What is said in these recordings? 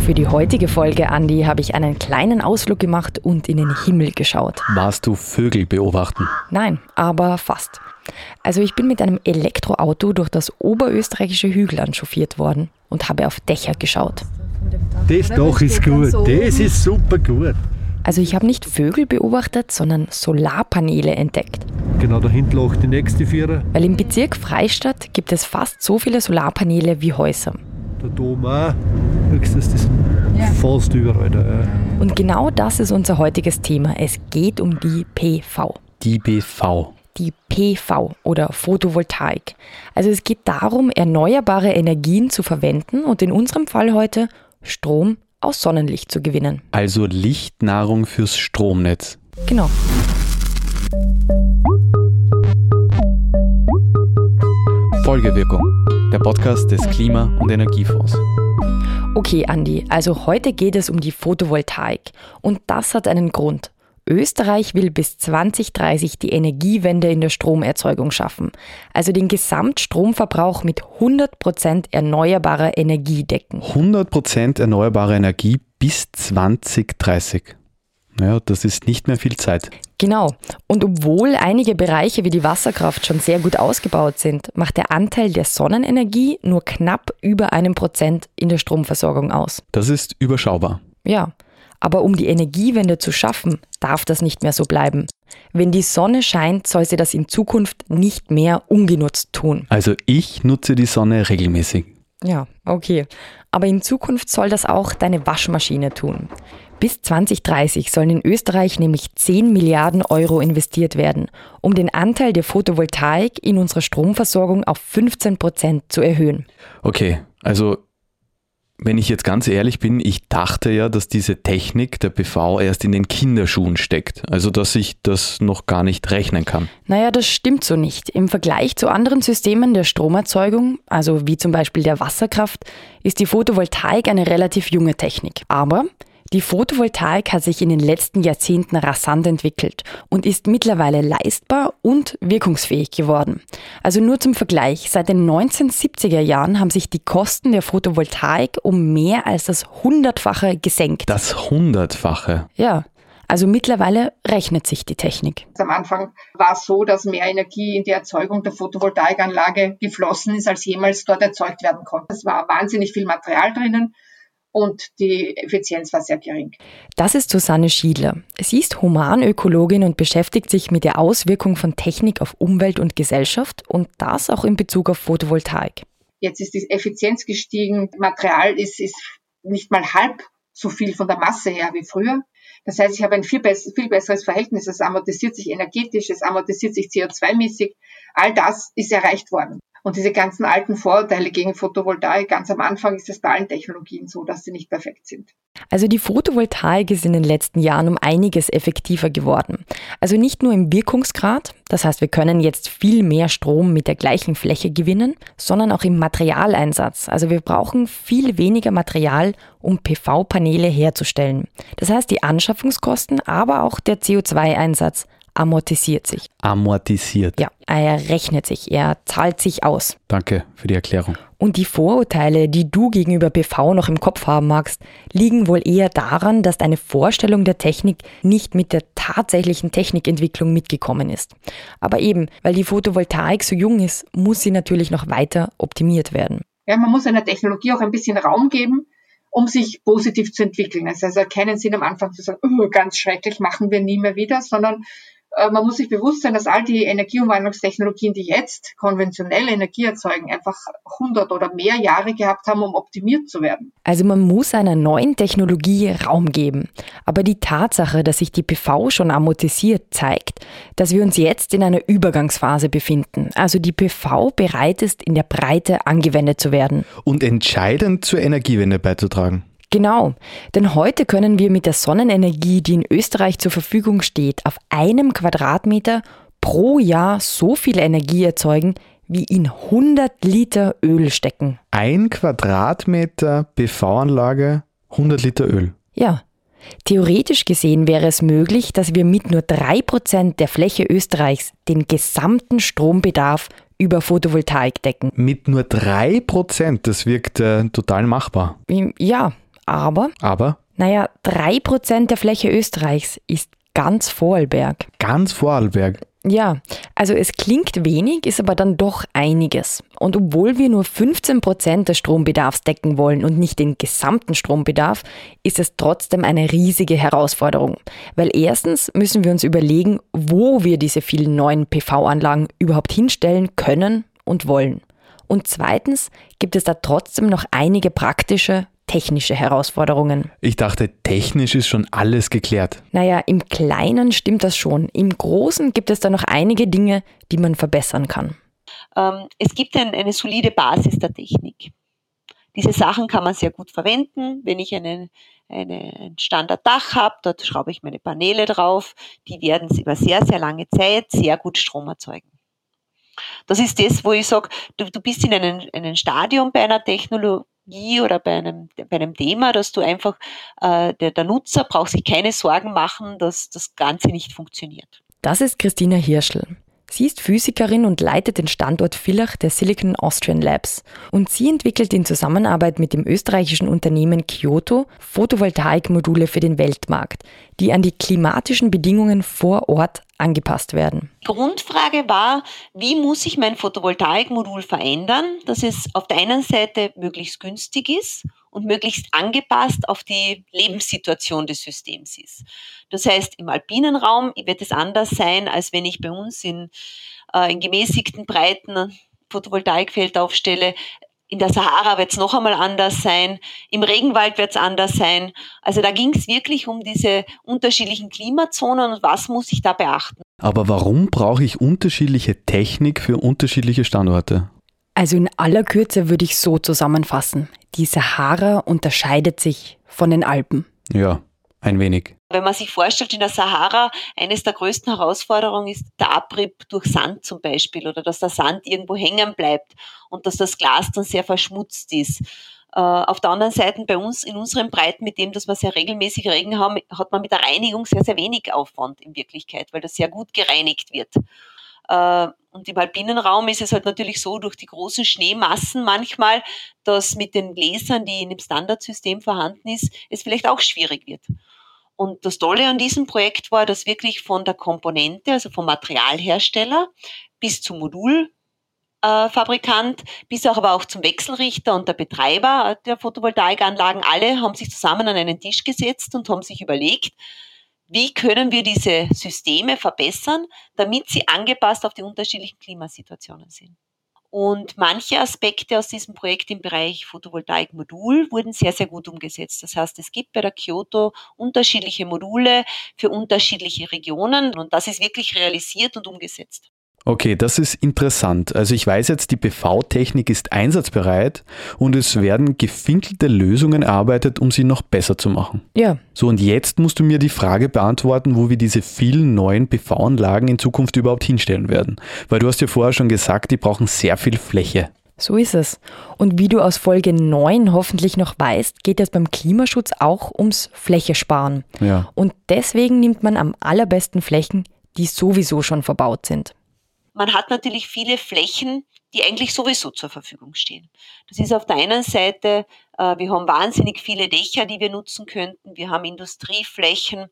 Für die heutige Folge, Andi, habe ich einen kleinen Ausflug gemacht und in den Himmel geschaut. Warst du Vögel beobachten? Nein, aber fast. Also ich bin mit einem Elektroauto durch das oberösterreichische Hügelland chauffiert worden und habe auf Dächer geschaut. Das Dach ist gut, das ist super gut. Also ich habe nicht Vögel beobachtet, sondern Solarpaneele entdeckt. Genau da hinten lag die nächste Vierer. Weil im Bezirk Freistadt gibt es fast so viele Solarpaneele wie Häuser. Der Dom auch. Höchstens das ja. fast überall da. Ja. Und genau das ist unser heutiges Thema. Es geht um die PV. Die BV. Die PV oder Photovoltaik. Also es geht darum, erneuerbare Energien zu verwenden und in unserem Fall heute Strom aus Sonnenlicht zu gewinnen. Also Lichtnahrung fürs Stromnetz. Genau. Folgewirkung, der Podcast des Klima- und Energiefonds. Okay, Andi, also heute geht es um die Photovoltaik und das hat einen Grund. Österreich will bis 2030 die Energiewende in der Stromerzeugung schaffen, also den Gesamtstromverbrauch mit 100% erneuerbarer Energie decken. 100% erneuerbare Energie bis 2030. Naja, das ist nicht mehr viel Zeit. Genau. Und obwohl einige Bereiche wie die Wasserkraft schon sehr gut ausgebaut sind, macht der Anteil der Sonnenenergie nur knapp über einem Prozent in der Stromversorgung aus. Das ist überschaubar. Ja. Aber um die Energiewende zu schaffen, darf das nicht mehr so bleiben. Wenn die Sonne scheint, soll sie das in Zukunft nicht mehr ungenutzt tun. Also ich nutze die Sonne regelmäßig. Ja, okay. Aber in Zukunft soll das auch deine Waschmaschine tun. Bis 2030 sollen in Österreich nämlich 10 Milliarden Euro investiert werden, um den Anteil der Photovoltaik in unserer Stromversorgung auf 15 Prozent zu erhöhen. Okay, also wenn ich jetzt ganz ehrlich bin, ich dachte ja, dass diese Technik der PV erst in den Kinderschuhen steckt. Also, dass ich das noch gar nicht rechnen kann. Naja, das stimmt so nicht. Im Vergleich zu anderen Systemen der Stromerzeugung, also wie zum Beispiel der Wasserkraft, ist die Photovoltaik eine relativ junge Technik. Aber die Photovoltaik hat sich in den letzten Jahrzehnten rasant entwickelt und ist mittlerweile leistbar und wirkungsfähig geworden. Also nur zum Vergleich, seit den 1970er Jahren haben sich die Kosten der Photovoltaik um mehr als das Hundertfache gesenkt. Das Hundertfache? Ja. Also mittlerweile rechnet sich die Technik. Am Anfang war es so, dass mehr Energie in die Erzeugung der Photovoltaikanlage geflossen ist, als jemals dort erzeugt werden konnte. Es war wahnsinnig viel Material drinnen und die Effizienz war sehr gering. Das ist Susanne Schiedler. Sie ist Humanökologin und beschäftigt sich mit der Auswirkung von Technik auf Umwelt und Gesellschaft und das auch in Bezug auf Photovoltaik. Jetzt ist die Effizienz gestiegen, Material ist, ist nicht mal halb so viel von der Masse her wie früher. Das heißt, ich habe ein viel, viel besseres Verhältnis. Es amortisiert sich energetisch, es amortisiert sich CO2-mäßig. All das ist erreicht worden. Und diese ganzen alten Vorurteile gegen Photovoltaik, ganz am Anfang ist es bei allen Technologien so, dass sie nicht perfekt sind. Also die Photovoltaik ist in den letzten Jahren um einiges effektiver geworden. Also nicht nur im Wirkungsgrad, das heißt wir können jetzt viel mehr Strom mit der gleichen Fläche gewinnen, sondern auch im Materialeinsatz. Also wir brauchen viel weniger Material, um PV-Paneele herzustellen. Das heißt die Anschaffungskosten, aber auch der CO2-Einsatz amortisiert sich. Amortisiert. Ja, er rechnet sich, er zahlt sich aus. Danke für die Erklärung. Und die Vorurteile, die du gegenüber PV noch im Kopf haben magst, liegen wohl eher daran, dass deine Vorstellung der Technik nicht mit der tatsächlichen Technikentwicklung mitgekommen ist. Aber eben, weil die Photovoltaik so jung ist, muss sie natürlich noch weiter optimiert werden. Ja, man muss einer Technologie auch ein bisschen Raum geben, um sich positiv zu entwickeln. Es ist also keinen Sinn am Anfang zu sagen, oh, ganz schrecklich, machen wir nie mehr wieder, sondern man muss sich bewusst sein, dass all die Energieumwandlungstechnologien, die jetzt konventionell Energie erzeugen, einfach 100 oder mehr Jahre gehabt haben, um optimiert zu werden. Also man muss einer neuen Technologie Raum geben. Aber die Tatsache, dass sich die PV schon amortisiert, zeigt, dass wir uns jetzt in einer Übergangsphase befinden. Also die PV bereit ist, in der Breite angewendet zu werden. Und entscheidend zur Energiewende beizutragen. Genau, denn heute können wir mit der Sonnenenergie, die in Österreich zur Verfügung steht, auf einem Quadratmeter pro Jahr so viel Energie erzeugen, wie in 100 Liter Öl stecken. Ein Quadratmeter PV-Anlage, 100 Liter Öl. Ja, Theoretisch gesehen wäre es möglich, dass wir mit nur 3% der Fläche Österreichs den gesamten Strombedarf über Photovoltaik decken. Mit nur 3%, das wirkt äh, total machbar. Ja, aber. Aber? Naja, 3% der Fläche Österreichs ist ganz Vorarlberg. Ganz Vorarlberg. Ja, also es klingt wenig, ist aber dann doch einiges. Und obwohl wir nur 15 Prozent des Strombedarfs decken wollen und nicht den gesamten Strombedarf, ist es trotzdem eine riesige Herausforderung. Weil erstens müssen wir uns überlegen, wo wir diese vielen neuen PV-Anlagen überhaupt hinstellen können und wollen. Und zweitens gibt es da trotzdem noch einige praktische technische Herausforderungen. Ich dachte, technisch ist schon alles geklärt. Naja, im Kleinen stimmt das schon. Im Großen gibt es da noch einige Dinge, die man verbessern kann. Ähm, es gibt ein, eine solide Basis der Technik. Diese Sachen kann man sehr gut verwenden. Wenn ich einen, eine, ein Standarddach habe, dort schraube ich meine Paneele drauf. Die werden über sehr, sehr lange Zeit sehr gut Strom erzeugen. Das ist das, wo ich sage, du, du bist in einem, einem Stadium bei einer Technologie, oder bei einem, bei einem Thema, dass du einfach, äh, der, der Nutzer braucht sich keine Sorgen machen, dass das Ganze nicht funktioniert. Das ist Christina Hirschl. Sie ist Physikerin und leitet den Standort Villach der Silicon Austrian Labs. Und sie entwickelt in Zusammenarbeit mit dem österreichischen Unternehmen Kyoto Photovoltaikmodule für den Weltmarkt, die an die klimatischen Bedingungen vor Ort angepasst werden. Grundfrage war, wie muss ich mein Photovoltaikmodul verändern, dass es auf der einen Seite möglichst günstig ist und möglichst angepasst auf die Lebenssituation des Systems ist. Das heißt, im alpinen Raum wird es anders sein, als wenn ich bei uns in, äh, in gemäßigten Breiten Photovoltaikfeld aufstelle. In der Sahara wird es noch einmal anders sein, im Regenwald wird es anders sein. Also da ging es wirklich um diese unterschiedlichen Klimazonen und was muss ich da beachten. Aber warum brauche ich unterschiedliche Technik für unterschiedliche Standorte? Also in aller Kürze würde ich so zusammenfassen. Die Sahara unterscheidet sich von den Alpen. Ja, ein wenig. Wenn man sich vorstellt, in der Sahara, eines der größten Herausforderungen ist der Abrieb durch Sand zum Beispiel oder dass der Sand irgendwo hängen bleibt und dass das Glas dann sehr verschmutzt ist. Äh, auf der anderen Seite bei uns in unseren Breiten, mit dem, dass wir sehr regelmäßig Regen haben, hat man mit der Reinigung sehr, sehr wenig Aufwand in Wirklichkeit, weil das sehr gut gereinigt wird. Äh, und im alpinen Raum ist es halt natürlich so, durch die großen Schneemassen manchmal, dass mit den Gläsern, die in dem Standardsystem vorhanden ist, es vielleicht auch schwierig wird. Und das Tolle an diesem Projekt war, dass wirklich von der Komponente, also vom Materialhersteller bis zum Modulfabrikant, bis auch aber auch zum Wechselrichter und der Betreiber der Photovoltaikanlagen, alle haben sich zusammen an einen Tisch gesetzt und haben sich überlegt, wie können wir diese Systeme verbessern, damit sie angepasst auf die unterschiedlichen Klimasituationen sind. Und manche Aspekte aus diesem Projekt im Bereich Photovoltaik-Modul wurden sehr, sehr gut umgesetzt. Das heißt, es gibt bei der Kyoto unterschiedliche Module für unterschiedliche Regionen und das ist wirklich realisiert und umgesetzt. Okay, das ist interessant. Also ich weiß jetzt, die PV-Technik ist einsatzbereit und es werden gefinkelte Lösungen erarbeitet, um sie noch besser zu machen. Ja. So, und jetzt musst du mir die Frage beantworten, wo wir diese vielen neuen PV-Anlagen in Zukunft überhaupt hinstellen werden. Weil du hast ja vorher schon gesagt, die brauchen sehr viel Fläche. So ist es. Und wie du aus Folge 9 hoffentlich noch weißt, geht es beim Klimaschutz auch ums Fläche sparen. Ja. Und deswegen nimmt man am allerbesten Flächen, die sowieso schon verbaut sind man hat natürlich viele Flächen, die eigentlich sowieso zur Verfügung stehen. Das ist auf der einen Seite, äh, wir haben wahnsinnig viele Dächer, die wir nutzen könnten. Wir haben Industrieflächen,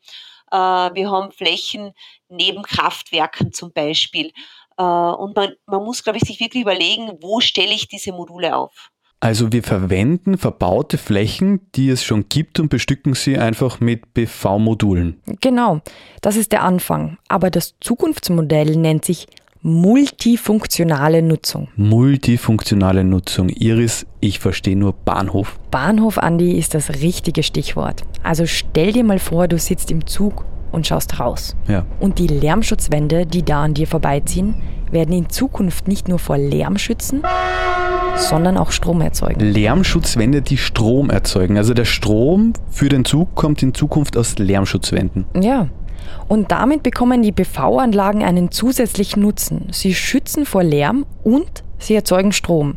äh, wir haben Flächen neben Kraftwerken zum Beispiel. Äh, und man, man muss, glaube ich, sich wirklich überlegen, wo stelle ich diese Module auf. Also wir verwenden verbaute Flächen, die es schon gibt und bestücken sie einfach mit PV-Modulen. Genau, das ist der Anfang. Aber das Zukunftsmodell nennt sich multifunktionale Nutzung. Multifunktionale Nutzung. Iris, ich verstehe nur Bahnhof. Bahnhof, Andi, ist das richtige Stichwort. Also stell dir mal vor, du sitzt im Zug und schaust raus. Ja. Und die Lärmschutzwände, die da an dir vorbeiziehen, werden in Zukunft nicht nur vor Lärm schützen, sondern auch Strom erzeugen. Lärmschutzwände, die Strom erzeugen. Also der Strom für den Zug kommt in Zukunft aus Lärmschutzwänden. Ja, und damit bekommen die PV-Anlagen einen zusätzlichen Nutzen. Sie schützen vor Lärm und sie erzeugen Strom.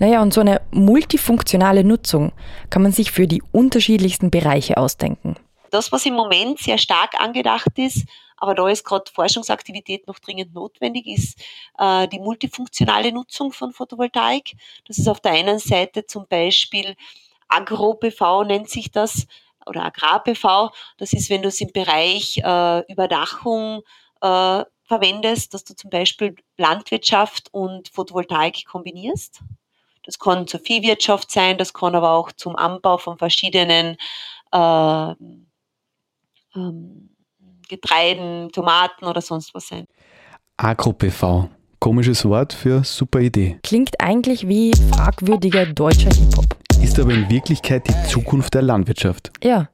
Naja, und so eine multifunktionale Nutzung kann man sich für die unterschiedlichsten Bereiche ausdenken. Das, was im Moment sehr stark angedacht ist, aber da ist gerade Forschungsaktivität noch dringend notwendig, ist äh, die multifunktionale Nutzung von Photovoltaik. Das ist auf der einen Seite zum Beispiel Agro-PV nennt sich das oder Agrar-PV. Das ist, wenn du es im Bereich äh, Überdachung äh, verwendest, dass du zum Beispiel Landwirtschaft und Photovoltaik kombinierst. Das kann zur Viehwirtschaft sein, das kann aber auch zum Anbau von verschiedenen äh, ähm, Getreiden, Tomaten oder sonst was sein. Agro-PV. Komisches Wort für super Idee. Klingt eigentlich wie fragwürdiger deutscher Hip-Hop. Ist aber in Wirklichkeit die Zukunft der Landwirtschaft. Ja,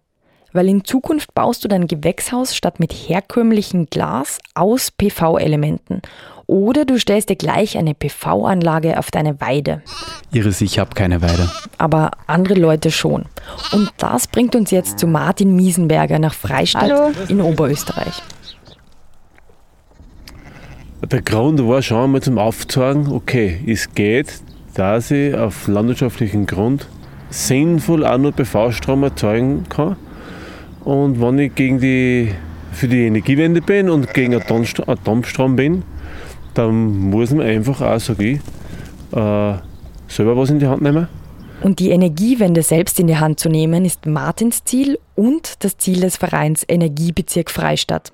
weil in Zukunft baust du dein Gewächshaus statt mit herkömmlichem Glas aus PV-Elementen. Oder du stellst dir gleich eine PV-Anlage auf deine Weide. Iris, ich habe keine Weide. Aber andere Leute schon. Und das bringt uns jetzt zu Martin Miesenberger nach Freistadt Hallo. in Oberösterreich. Der Grund war schon einmal zum Aufzeigen, okay, es geht, dass ich auf landwirtschaftlichen Grund sinnvoll auch nur PV-Strom erzeugen kann. Und wenn ich gegen die, für die Energiewende bin und gegen Atomstrom, Atomstrom bin, dann muss man einfach auch, sage ich, äh, selber was in die Hand nehmen. Und die Energiewende selbst in die Hand zu nehmen, ist Martins Ziel und das Ziel des Vereins Energiebezirk Freistadt.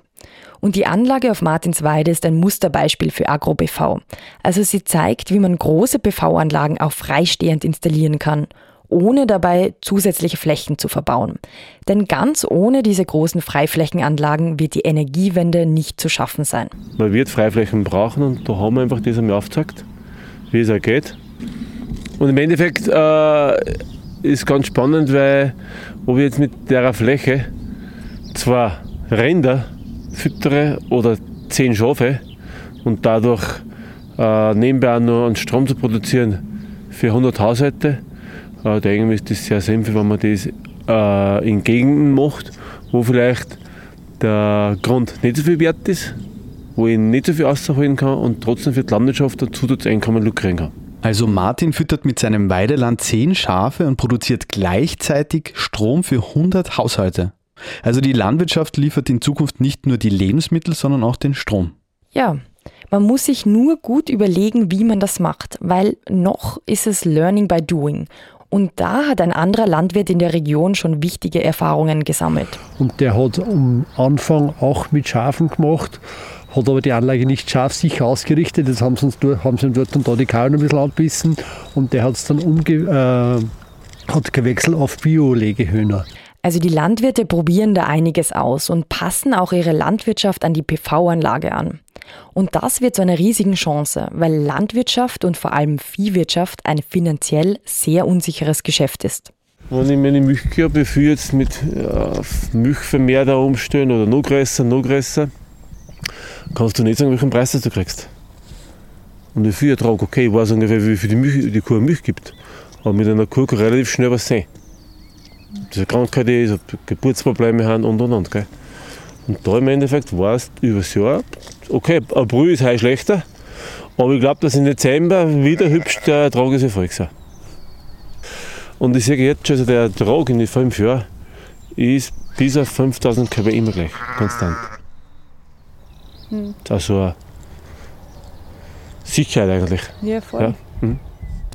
Und die Anlage auf Martinsweide ist ein Musterbeispiel für Agro-PV. Also sie zeigt, wie man große PV-Anlagen auch freistehend installieren kann, ohne dabei zusätzliche Flächen zu verbauen. Denn ganz ohne diese großen Freiflächenanlagen wird die Energiewende nicht zu schaffen sein. Man wird Freiflächen brauchen und da haben wir einfach das einmal aufgezeigt, wie es auch geht. Und im Endeffekt äh, ist ganz spannend, weil ob ich jetzt mit der Fläche zwar Rinder füttere oder zehn Schafe und dadurch äh, nebenbei auch noch einen Strom zu produzieren für 100 Haushalte, äh, denke ist das sehr sinnvoll, wenn man das äh, in Gegenden macht, wo vielleicht der Grund nicht so viel wert ist, wo ich nicht so viel rausholen kann und trotzdem für die Landwirtschaft ein Zusatzeinkommen lukrieren kann. Also Martin füttert mit seinem Weideland 10 Schafe und produziert gleichzeitig Strom für 100 Haushalte. Also die Landwirtschaft liefert in Zukunft nicht nur die Lebensmittel, sondern auch den Strom. Ja, man muss sich nur gut überlegen, wie man das macht, weil noch ist es Learning by Doing. Und da hat ein anderer Landwirt in der Region schon wichtige Erfahrungen gesammelt. Und der hat am Anfang auch mit Schafen gemacht, hat aber die Anlage nicht scharfsicher ausgerichtet. Jetzt haben sie, uns dort, haben sie ihm dort und da die Kauen ein bisschen anbissen und der hat es dann umge äh, hat gewechselt auf Bio-Legehühner. Also die Landwirte probieren da einiges aus und passen auch ihre Landwirtschaft an die PV-Anlage an. Und das wird zu einer riesigen Chance, weil Landwirtschaft und vor allem Viehwirtschaft ein finanziell sehr unsicheres Geschäft ist. Wenn ich meine Milchkühe habe, ich jetzt mit äh, Milchvermehr da umstellen oder noch größer, noch größer, kannst du nicht sagen, welchen Preis du kriegst. Und wie viel Ertrag, okay, ich weiß ungefähr, wie viel die, Milch, die Kuh Milch gibt. Aber mit einer Kuh kann relativ schnell was sehen. Diese Krankheit ist, ob Geburtsprobleme haben und und und. Gell? Und da im Endeffekt war es über das Jahr, okay, April ist heute schlechter, aber ich glaube, dass im Dezember wieder hübsch der Ertrag ist Erfolg sein. Und ich sehe jetzt schon, also der Ertrag in den fünf Jahren ist bis auf 5000 kW immer gleich, konstant. Also eine Sicherheit eigentlich. Ja, voll. Ja. Mhm.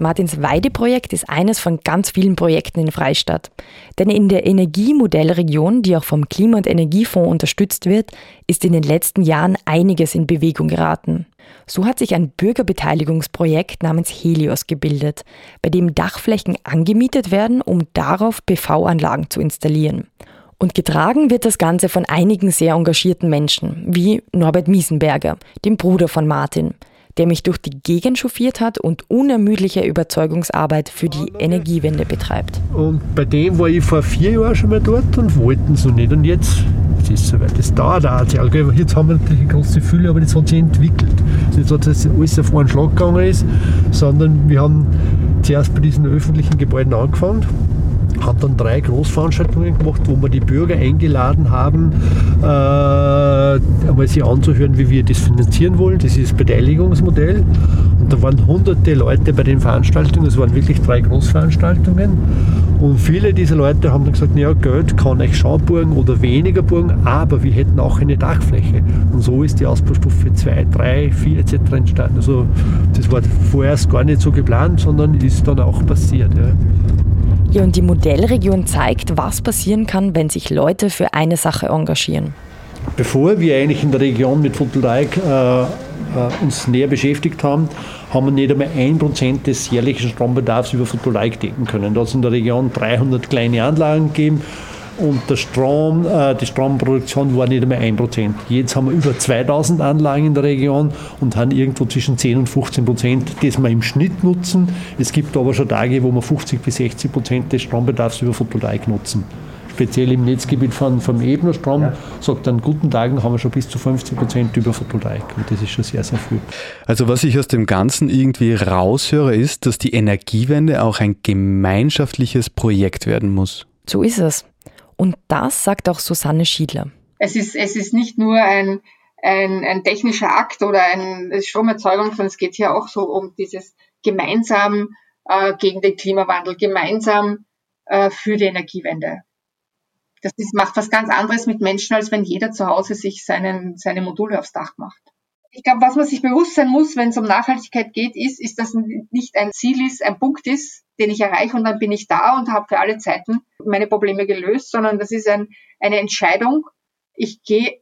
Martins Weideprojekt ist eines von ganz vielen Projekten in Freistadt. Denn in der Energiemodellregion, die auch vom Klima- und Energiefonds unterstützt wird, ist in den letzten Jahren einiges in Bewegung geraten. So hat sich ein Bürgerbeteiligungsprojekt namens Helios gebildet, bei dem Dachflächen angemietet werden, um darauf PV-Anlagen zu installieren. Und getragen wird das Ganze von einigen sehr engagierten Menschen, wie Norbert Miesenberger, dem Bruder von Martin der mich durch die Gegend chauffiert hat und unermüdliche Überzeugungsarbeit für die Energiewende betreibt. Und bei dem war ich vor vier Jahren schon mal dort und wollten es noch nicht. Und jetzt, es ist soweit, das dauert auch. sehr. Also jetzt haben wir natürlich eine große Fülle, aber das hat sich entwickelt. Es ist nicht so, dass das alles auf einen Schlag gegangen ist, sondern wir haben zuerst bei diesen öffentlichen Gebäuden angefangen haben dann drei Großveranstaltungen gemacht, wo wir die Bürger eingeladen haben, äh, einmal sich anzuhören, wie wir das finanzieren wollen. Das ist das Beteiligungsmodell. Und da waren hunderte Leute bei den Veranstaltungen, es waren wirklich drei Großveranstaltungen. Und viele dieser Leute haben dann gesagt, ja, Geld kann ich schon burgen oder weniger burgen, aber wir hätten auch eine Dachfläche. Und so ist die Ausbaustufe 2, 3, 4 etc. entstanden. Also das war vorerst gar nicht so geplant, sondern ist dann auch passiert. Ja. Ja, und die Modellregion zeigt, was passieren kann, wenn sich Leute für eine Sache engagieren. Bevor wir eigentlich in der Region mit Photovoltaik äh, äh, uns näher beschäftigt haben, haben wir nicht einmal ein Prozent des jährlichen Strombedarfs über Photovoltaik decken können. Da hat es in der Region 300 kleine Anlagen gegeben und der Strom, äh, die Stromproduktion war nicht einmal ein Prozent. Jetzt haben wir über 2000 Anlagen in der Region und haben irgendwo zwischen 10 und 15 Prozent, das wir im Schnitt nutzen. Es gibt aber schon Tage, wo wir 50 bis 60 Prozent des Strombedarfs über Photovoltaik nutzen speziell im Netzgebiet von, vom Ebnerstrom, ja. sagt an guten Tagen haben wir schon bis zu 50 Prozent über Photovoltaik. Und das ist schon sehr, sehr viel. Also was ich aus dem Ganzen irgendwie raushöre, ist, dass die Energiewende auch ein gemeinschaftliches Projekt werden muss. So ist es. Und das sagt auch Susanne Schiedler. Es ist, es ist nicht nur ein, ein, ein technischer Akt oder eine Stromerzeugung, sondern es geht hier auch so um dieses gemeinsam äh, gegen den Klimawandel, gemeinsam äh, für die Energiewende. Das ist, macht was ganz anderes mit Menschen, als wenn jeder zu Hause sich seinen, seine Module aufs Dach macht. Ich glaube, was man sich bewusst sein muss, wenn es um Nachhaltigkeit geht, ist, ist, dass nicht ein Ziel ist, ein Punkt ist, den ich erreiche und dann bin ich da und habe für alle Zeiten meine Probleme gelöst, sondern das ist ein, eine Entscheidung. Ich gehe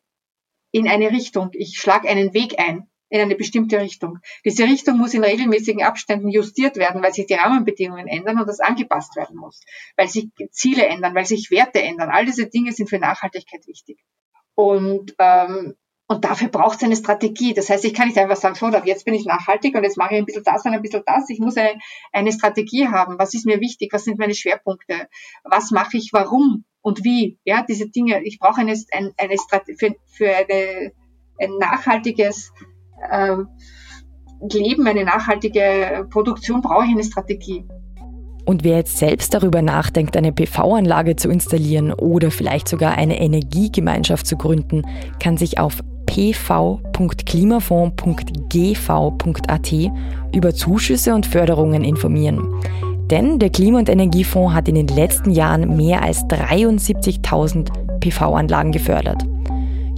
in eine Richtung, ich schlage einen Weg ein in eine bestimmte Richtung. Diese Richtung muss in regelmäßigen Abständen justiert werden, weil sich die Rahmenbedingungen ändern und das angepasst werden muss, weil sich Ziele ändern, weil sich Werte ändern. All diese Dinge sind für Nachhaltigkeit wichtig. Und, ähm, und dafür braucht es eine Strategie. Das heißt, ich kann nicht einfach sagen, so, jetzt bin ich nachhaltig und jetzt mache ich ein bisschen das und ein bisschen das. Ich muss eine, eine Strategie haben. Was ist mir wichtig? Was sind meine Schwerpunkte? Was mache ich? Warum? Und wie? Ja, diese Dinge. Ich brauche eine, eine, eine Strategie für, für eine, ein nachhaltiges äh, Leben, eine nachhaltige Produktion, brauche ich eine Strategie. Und wer jetzt selbst darüber nachdenkt, eine PV-Anlage zu installieren oder vielleicht sogar eine Energiegemeinschaft zu gründen, kann sich auf pv.klimafonds.gv.at über Zuschüsse und Förderungen informieren. Denn der Klima- und Energiefonds hat in den letzten Jahren mehr als 73.000 PV-Anlagen gefördert.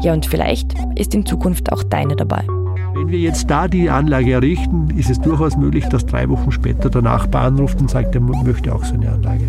Ja, und vielleicht ist in Zukunft auch deine dabei. Wenn wir jetzt da die Anlage errichten, ist es durchaus möglich, dass drei Wochen später der Nachbar anruft und sagt, er möchte auch so eine Anlage.